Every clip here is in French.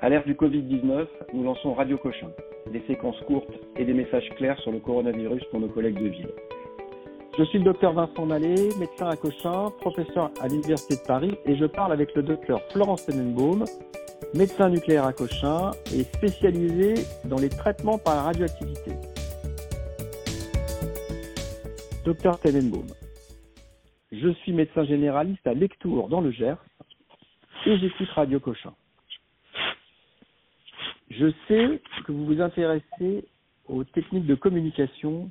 À l'ère du Covid-19, nous lançons Radio Cochin, des séquences courtes et des messages clairs sur le coronavirus pour nos collègues de ville. Je suis le docteur Vincent Mallet, médecin à Cochin, professeur à l'Université de Paris et je parle avec le docteur Florence Tenenbaum, médecin nucléaire à Cochin et spécialisé dans les traitements par la radioactivité. Docteur Tenenbaum, je suis médecin généraliste à Lectour dans le Gers et j'écoute Radio Cochin. Je sais que vous vous intéressez aux techniques de communication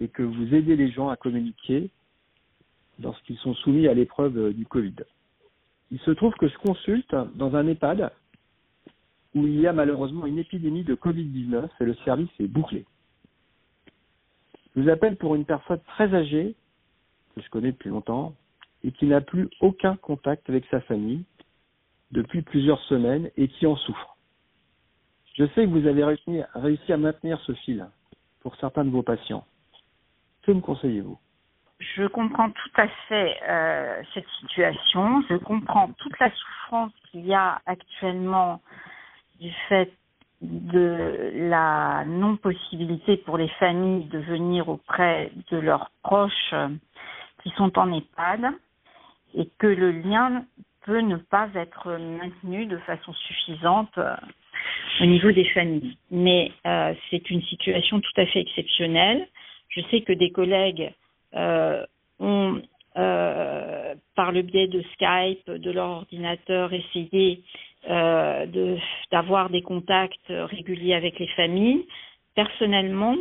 et que vous aidez les gens à communiquer lorsqu'ils sont soumis à l'épreuve du Covid. Il se trouve que je consulte dans un EHPAD où il y a malheureusement une épidémie de Covid-19 et le service est bouclé. Je vous appelle pour une personne très âgée, que je connais depuis longtemps, et qui n'a plus aucun contact avec sa famille depuis plusieurs semaines et qui en souffre. Je sais que vous avez réussi à maintenir ce fil pour certains de vos patients. Que me conseillez-vous? Je comprends tout à fait euh, cette situation. Je comprends toute la souffrance qu'il y a actuellement du fait de la non-possibilité pour les familles de venir auprès de leurs proches qui sont en EHPAD et que le lien peut ne pas être maintenu de façon suffisante euh, au niveau des familles. Mais euh, c'est une situation tout à fait exceptionnelle. Je sais que des collègues euh, ont, euh, par le biais de Skype, de leur ordinateur, essayé d'avoir des contacts réguliers avec les familles. Personnellement,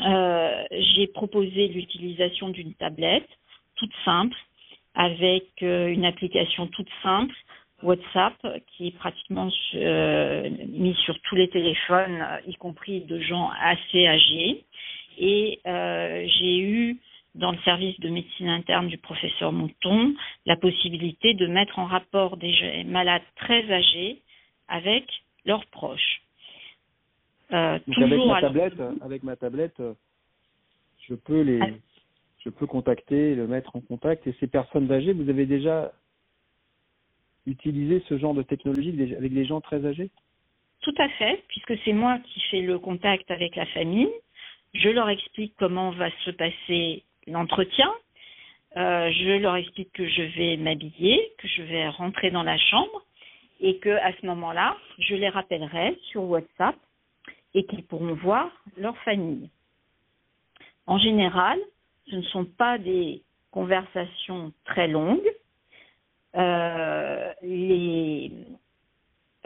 j'ai proposé l'utilisation d'une tablette toute simple, avec une application toute simple, WhatsApp, qui est pratiquement euh, mis sur tous les téléphones, y compris de gens assez âgés. Et j'ai eu dans le service de médecine interne du professeur Mouton la possibilité de mettre en rapport des malades très âgés avec leurs proches. Euh, avec ma tablette, avec ma tablette, je peux les, ah. je peux contacter, le mettre en contact. Et ces personnes âgées, vous avez déjà utilisé ce genre de technologie avec des gens très âgés? Tout à fait, puisque c'est moi qui fais le contact avec la famille. Je leur explique comment va se passer l'entretien. Euh, je leur explique que je vais m'habiller, que je vais rentrer dans la chambre et que à ce moment-là, je les rappellerai sur WhatsApp et qu'ils pourront voir leur famille. En général, ce ne sont pas des conversations très longues. Euh,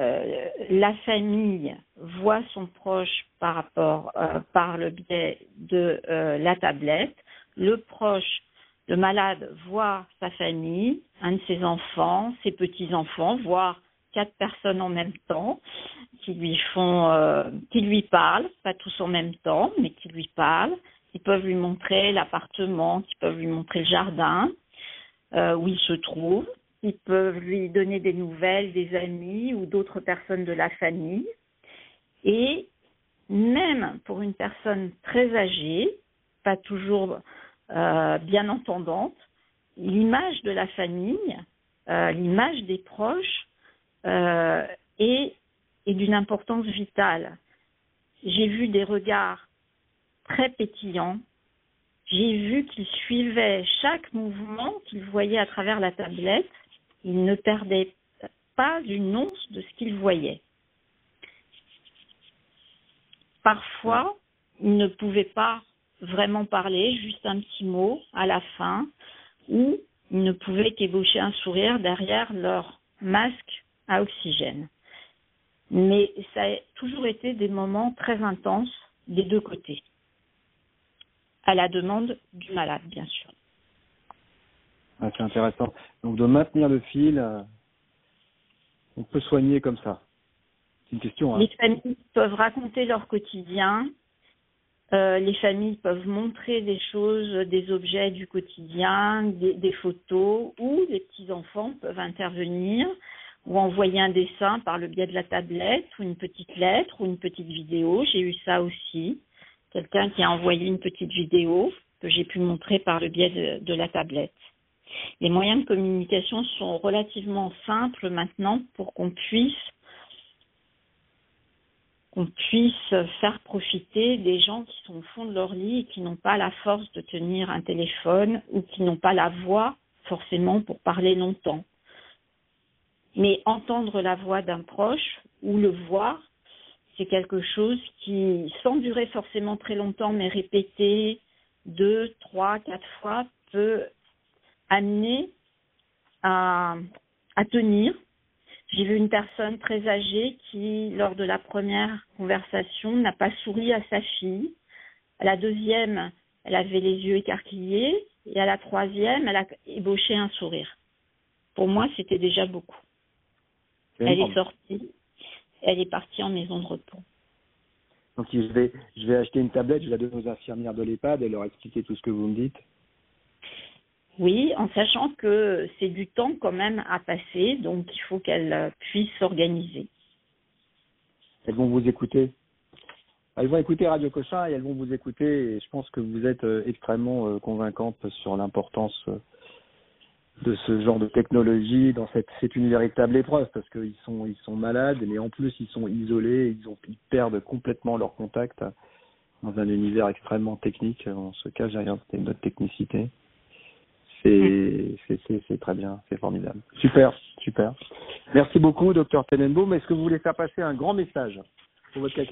euh, la famille voit son proche par rapport par le biais de la tablette le proche, le malade voit sa famille, un de ses enfants, ses petits-enfants, voire quatre personnes en même temps qui lui font, euh, qui lui parlent, pas tous en même temps, mais qui lui parlent. Ils peuvent lui montrer l'appartement, qui peuvent lui montrer le jardin euh, où il se trouve. Ils peuvent lui donner des nouvelles des amis ou d'autres personnes de la famille. Et même pour une personne très âgée, pas toujours euh, bien entendante, l'image de la famille, euh, l'image des proches euh, est, est d'une importance vitale. J'ai vu des regards très pétillants. J'ai vu qu'ils suivaient chaque mouvement qu'ils voyaient à travers la tablette. Ils ne perdaient pas une once de ce qu'ils voyaient. Parfois, ils ne pouvaient pas vraiment parler, juste un petit mot à la fin, ou ils ne pouvaient qu'ébaucher un sourire derrière leur masque à oxygène. Mais ça a toujours été des moments très intenses des deux côtés, à la demande du malade, bien sûr. C'est intéressant. Donc de maintenir le fil, euh, on peut soigner comme ça. C'est une question. Hein. Les familles peuvent raconter leur quotidien, euh, les familles peuvent montrer des choses, des objets du quotidien, des, photos, ou les petits-enfants peuvent intervenir ou envoyer un dessin par le biais de la tablette, ou une petite lettre, ou une petite vidéo. J'ai eu ça aussi. Quelqu'un qui a envoyé une petite vidéo que j'ai pu montrer par le biais de la tablette. Les moyens de communication sont relativement simples maintenant pour qu'on puisse faire profiter des gens qui sont au fond de leur lit et qui n'ont pas la force de tenir un téléphone ou qui n'ont pas la voix forcément pour parler longtemps. Mais entendre la voix d'un proche ou le voir, c'est quelque chose qui, sans durer forcément très longtemps, mais répété deux, trois, quatre fois, peut amener à, à tenir j'ai vu une personne très âgée qui, lors de la première conversation, n'a pas souri à sa fille. À la deuxième, elle avait les yeux écarquillés. Et à la troisième, elle a ébauché un sourire. Pour moi, c'était déjà beaucoup. Elle est sortie. Elle est partie en maison de repos. Donc je vais, je vais acheter une tablette, je la donner aux infirmières de l'EHPAD et leur expliquer tout ce que vous me dites. Oui, en sachant que c'est du temps quand même à passer, donc il faut qu'elles puissent s'organiser. Elles vont vous écouter. Elles vont écouter Radio Cochin et elles vont vous écouter et je pense que vous êtes euh, extrêmement euh, convaincante sur l'importance euh, de ce genre de technologie dans cette c'est une véritable épreuve parce qu'ils sont ils sont malades mais en plus ils sont isolés ils ont ils perdent complètement leur contact dans un univers extrêmement technique. En ce cas j'ai rien c'était notre technicité c'est très bien, c'est formidable. Super, super. Merci beaucoup, docteur Tenenbaum. Est-ce que vous voulez faire passer un grand message pour votre cas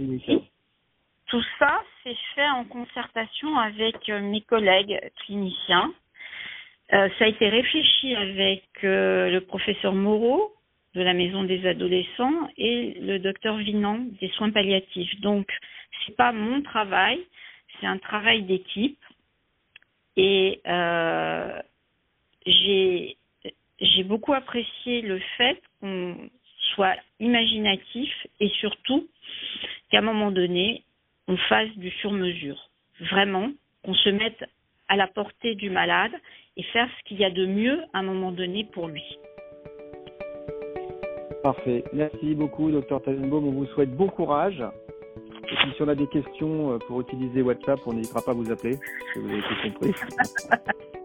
Tout ça, c'est fait en concertation avec euh, mes collègues cliniciens. Euh, ça a été réfléchi avec euh, le professeur Moreau de la Maison des adolescents et le docteur Vinant des soins palliatifs. Donc, c'est pas mon travail, c'est un travail d'équipe. Et euh, j'ai j'ai beaucoup apprécié le fait qu'on soit imaginatif et surtout qu'à un moment donné, on fasse du sur-mesure. Vraiment, qu'on se mette à la portée du malade et faire ce qu'il y a de mieux à un moment donné pour lui. Parfait. Merci beaucoup, docteur Talenbaum. On vous souhaite bon courage. Et puis, si on a des questions euh, pour utiliser WhatsApp, on n'hésitera pas à vous appeler. vous avez tout compris.